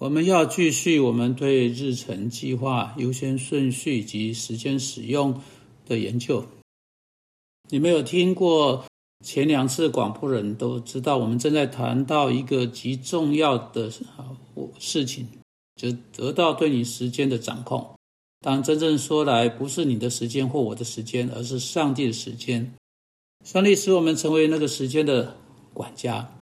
我们要继续我们对日程计划、优先顺序及时间使用的研究。你没有听过前两次广播人都知道，我们正在谈到一个极重要的事情，就得到对你时间的掌控。当真正说来，不是你的时间或我的时间，而是上帝的时间。上帝使我们成为那个时间的管家。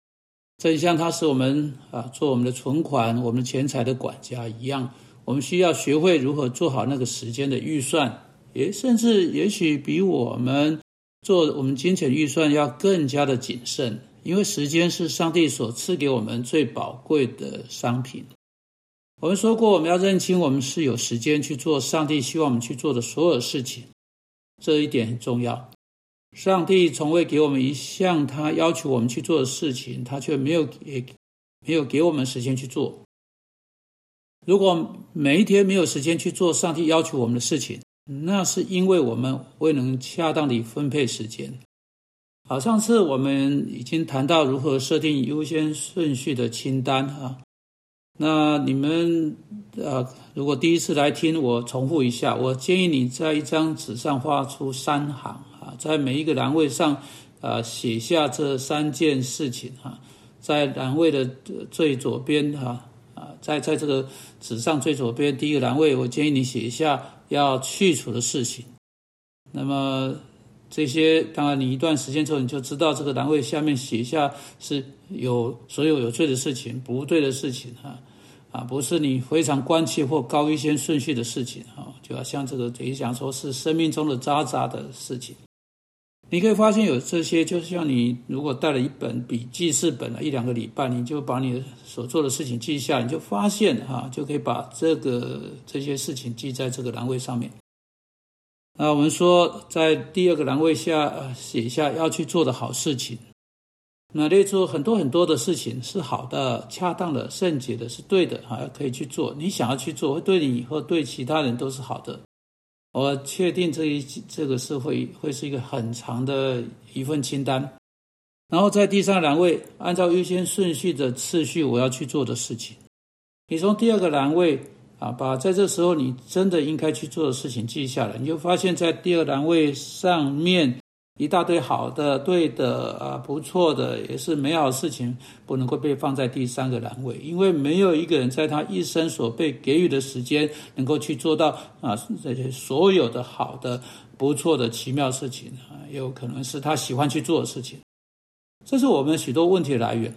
正像他是我们啊做我们的存款、我们钱财的管家一样，我们需要学会如何做好那个时间的预算，也甚至也许比我们做我们金钱预算要更加的谨慎，因为时间是上帝所赐给我们最宝贵的商品。我们说过，我们要认清我们是有时间去做上帝希望我们去做的所有事情，这一点很重要。上帝从未给我们一项他要求我们去做的事情，他却没有给没有给我们时间去做。如果每一天没有时间去做上帝要求我们的事情，那是因为我们未能恰当地分配时间。好，上次我们已经谈到如何设定优先顺序的清单啊。那你们呃，如果第一次来听，我重复一下，我建议你在一张纸上画出三行。啊在每一个栏位上，啊，写下这三件事情哈。在栏位的最左边哈，啊，在在这个纸上最左边第一个栏位，我建议你写一下要去除的事情。那么这些，当然你一段时间之后，你就知道这个栏位下面写下是有所有有罪的事情、不对的事情哈，啊，不是你非常关切或高优先顺序的事情哈，就要像这个等于讲说是生命中的渣渣的事情。你可以发现有这些，就像你如果带了一本笔记事本了一两个礼拜，你就把你所做的事情记下，你就发现哈，就可以把这个这些事情记在这个栏位上面。那我们说，在第二个栏位下呃写下要去做的好事情，那列出很多很多的事情是好的、恰当的、圣洁的，是对的啊，可以去做。你想要去做，会对你以后对其他人都是好的。我确定这一这个是会会是一个很长的一份清单，然后在第三栏位按照优先顺序的次序我要去做的事情，你从第二个栏位啊把在这时候你真的应该去做的事情记下来，你就发现在第二栏位上面。一大堆好的、对的、啊不错的，也是美好事情，不能够被放在第三个栏位，因为没有一个人在他一生所被给予的时间，能够去做到啊这些所有的好的、不错的奇妙事情啊，有可能是他喜欢去做的事情。这是我们许多问题的来源，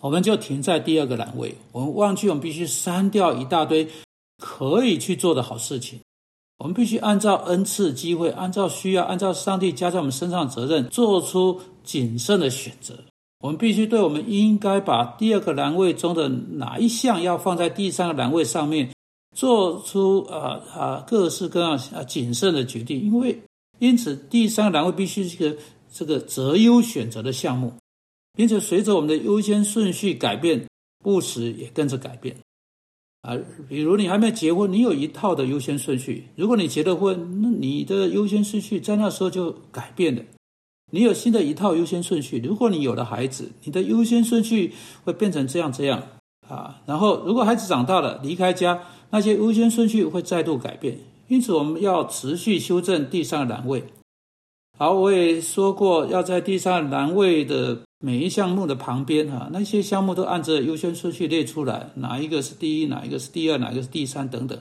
我们就停在第二个栏位，我们忘记我们必须删掉一大堆可以去做的好事情。我们必须按照恩赐、机会，按照需要，按照上帝加在我们身上的责任，做出谨慎的选择。我们必须对我们应该把第二个栏位中的哪一项要放在第三个栏位上面，做出啊啊各式各样啊谨慎的决定。因为因此，第三个栏位必须是一个这个择优选择的项目，并且随着我们的优先顺序改变，务实也跟着改变。啊，比如你还没结婚，你有一套的优先顺序。如果你结了婚，那你的优先顺序在那时候就改变了。你有新的一套优先顺序。如果你有了孩子，你的优先顺序会变成这样这样啊。然后，如果孩子长大了离开家，那些优先顺序会再度改变。因此，我们要持续修正第三个栏位。好，我也说过，要在第三个栏位的。每一项目的旁边，哈，那些项目都按着优先顺序列出来，哪一个是第一，哪一个是第二，哪一个是第三等等。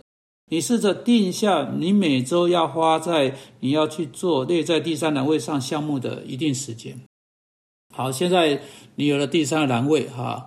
你试着定下你每周要花在你要去做列在第三栏位上项目的一定时间。好，现在你有了第三栏位，哈，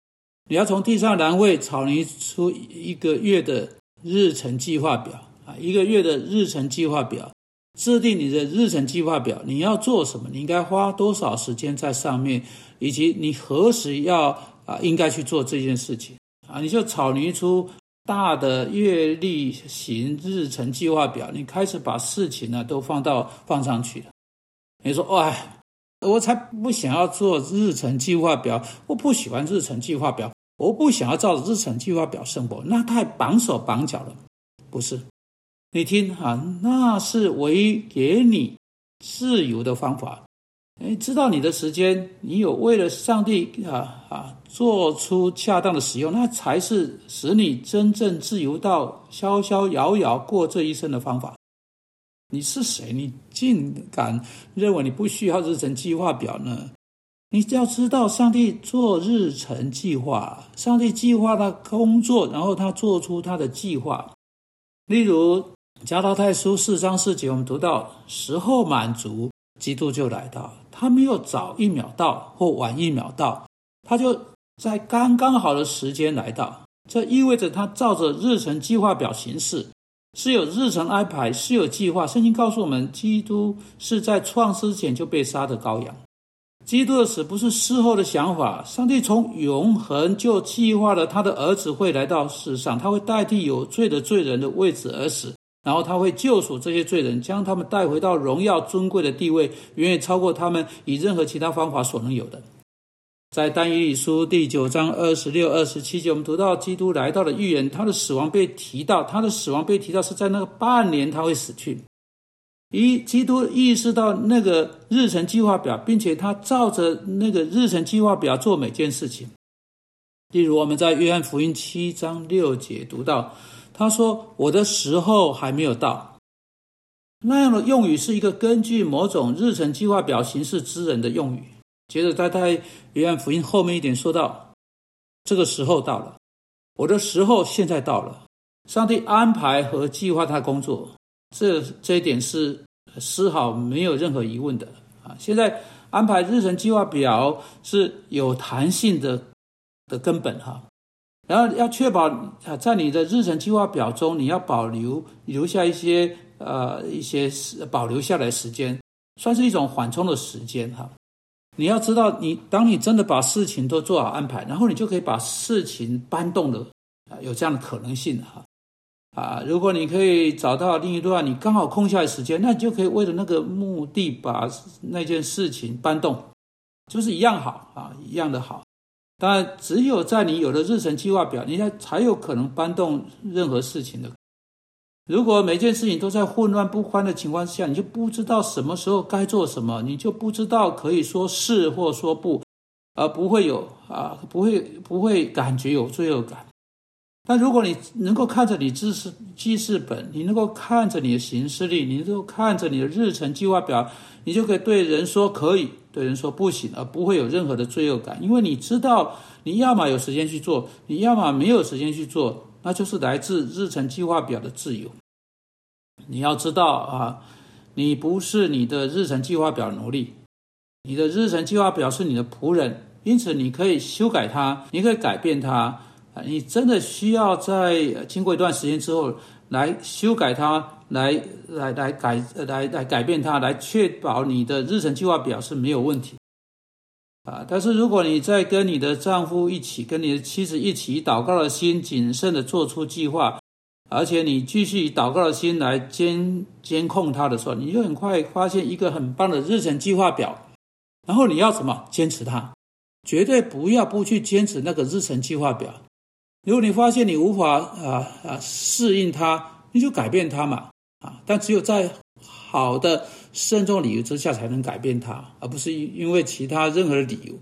你要从第三栏位草拟出一个月的日程计划表啊，一个月的日程计划表。制定你的日程计划表，你要做什么？你应该花多少时间在上面，以及你何时要啊应该去做这件事情啊？你就草拟出大的月历型日程计划表，你开始把事情呢都放到放上去了。你说，哎，我才不想要做日程计划表，我不喜欢日程计划表，我不想要照日程计划表生活，那太绑手绑脚了，不是？你听哈，那是唯一给你自由的方法。哎，知道你的时间，你有为了上帝啊啊做出恰当的使用，那才是使你真正自由到逍逍遥遥过这一生的方法。你是谁？你竟敢认为你不需要日程计划表呢？你要知道，上帝做日程计划，上帝计划他工作，然后他做出他的计划。例如《加拉太书》四章四节，我们读到时候满足，基督就来到。他没有早一秒到或晚一秒到，他就在刚刚好的时间来到。这意味着他照着日程计划表行事，是有日程安排，是有计划。圣经告诉我们，基督是在创世前就被杀的羔羊。基督的死不是事后的想法，上帝从永恒就计划了他的儿子会来到世上，他会代替有罪的罪人的位置而死，然后他会救赎这些罪人，将他们带回到荣耀尊贵的地位，远远超过他们以任何其他方法所能有的。在但以理书第九章二十六、二十七节，我们读到基督来到的预言，他的死亡被提到，他的死亡被提到是在那个半年他会死去。一基督意识到那个日程计划表，并且他照着那个日程计划表做每件事情。例如，我们在约翰福音七章六节读到，他说：“我的时候还没有到。”那样的用语是一个根据某种日程计划表形式之人的用语。接着，他在约翰福音后面一点说到：“这个时候到了，我的时候现在到了。”上帝安排和计划他工作。这这一点是丝毫没有任何疑问的啊！现在安排日程计划表是有弹性的的根本哈，然后要确保啊，在你的日程计划表中，你要保留留下一些呃一些保留下来时间，算是一种缓冲的时间哈。你要知道，你当你真的把事情都做好安排，然后你就可以把事情搬动了啊，有这样的可能性哈。啊，如果你可以找到另一段你刚好空下来时间，那你就可以为了那个目的把那件事情搬动，就是一样好啊，一样的好。当然，只有在你有了日程计划表，你才才有可能搬动任何事情的。如果每件事情都在混乱不欢的情况下，你就不知道什么时候该做什么，你就不知道可以说是或说不，而不会有啊，不会不会感觉有罪恶感。但如果你能够看着你知识记事本，你能够看着你的行事历，你能够看着你的日程计划表，你就可以对人说可以，对人说不行，而不会有任何的罪恶感，因为你知道你要么有时间去做，你要么没有时间去做，那就是来自日程计划表的自由。你要知道啊，你不是你的日程计划表奴隶，你的日程计划表是你的仆人，因此你可以修改它，你可以改变它。啊，你真的需要在经过一段时间之后来修改它，来来来改，来来改变它，来确保你的日程计划表是没有问题。啊，但是如果你在跟你的丈夫一起，跟你的妻子一起，祷告的心谨慎的做出计划，而且你继续以祷告的心来监监控他的时候，你就很快发现一个很棒的日程计划表，然后你要什么坚持它，绝对不要不去坚持那个日程计划表。如果你发现你无法啊啊适应它，你就改变它嘛啊！但只有在好的慎重理由之下才能改变它，而不是因为其他任何的理由。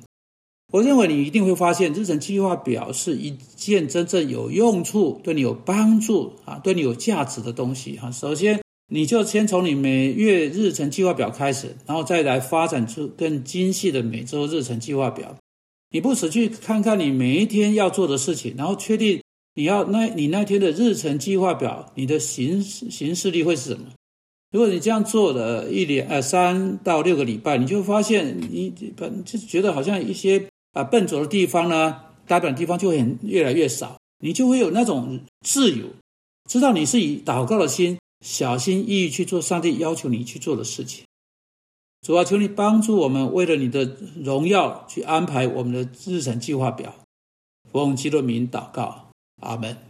我认为你一定会发现，日程计划表是一件真正有用处、对你有帮助啊、对你有价值的东西哈。首先，你就先从你每月日程计划表开始，然后再来发展出更精细的每周日程计划表。你不时去看看你每一天要做的事情，然后确定你要那你那天的日程计划表，你的行行事力会是什么？如果你这样做了一连呃三到六个礼拜，你就发现你本就觉得好像一些啊笨拙的地方呢，代表的地方就会很越来越少，你就会有那种自由，知道你是以祷告的心，小心翼翼去做上帝要求你去做的事情。主啊，求你帮助我们，为了你的荣耀去安排我们的日程计划表。奉基督名祷告，阿门。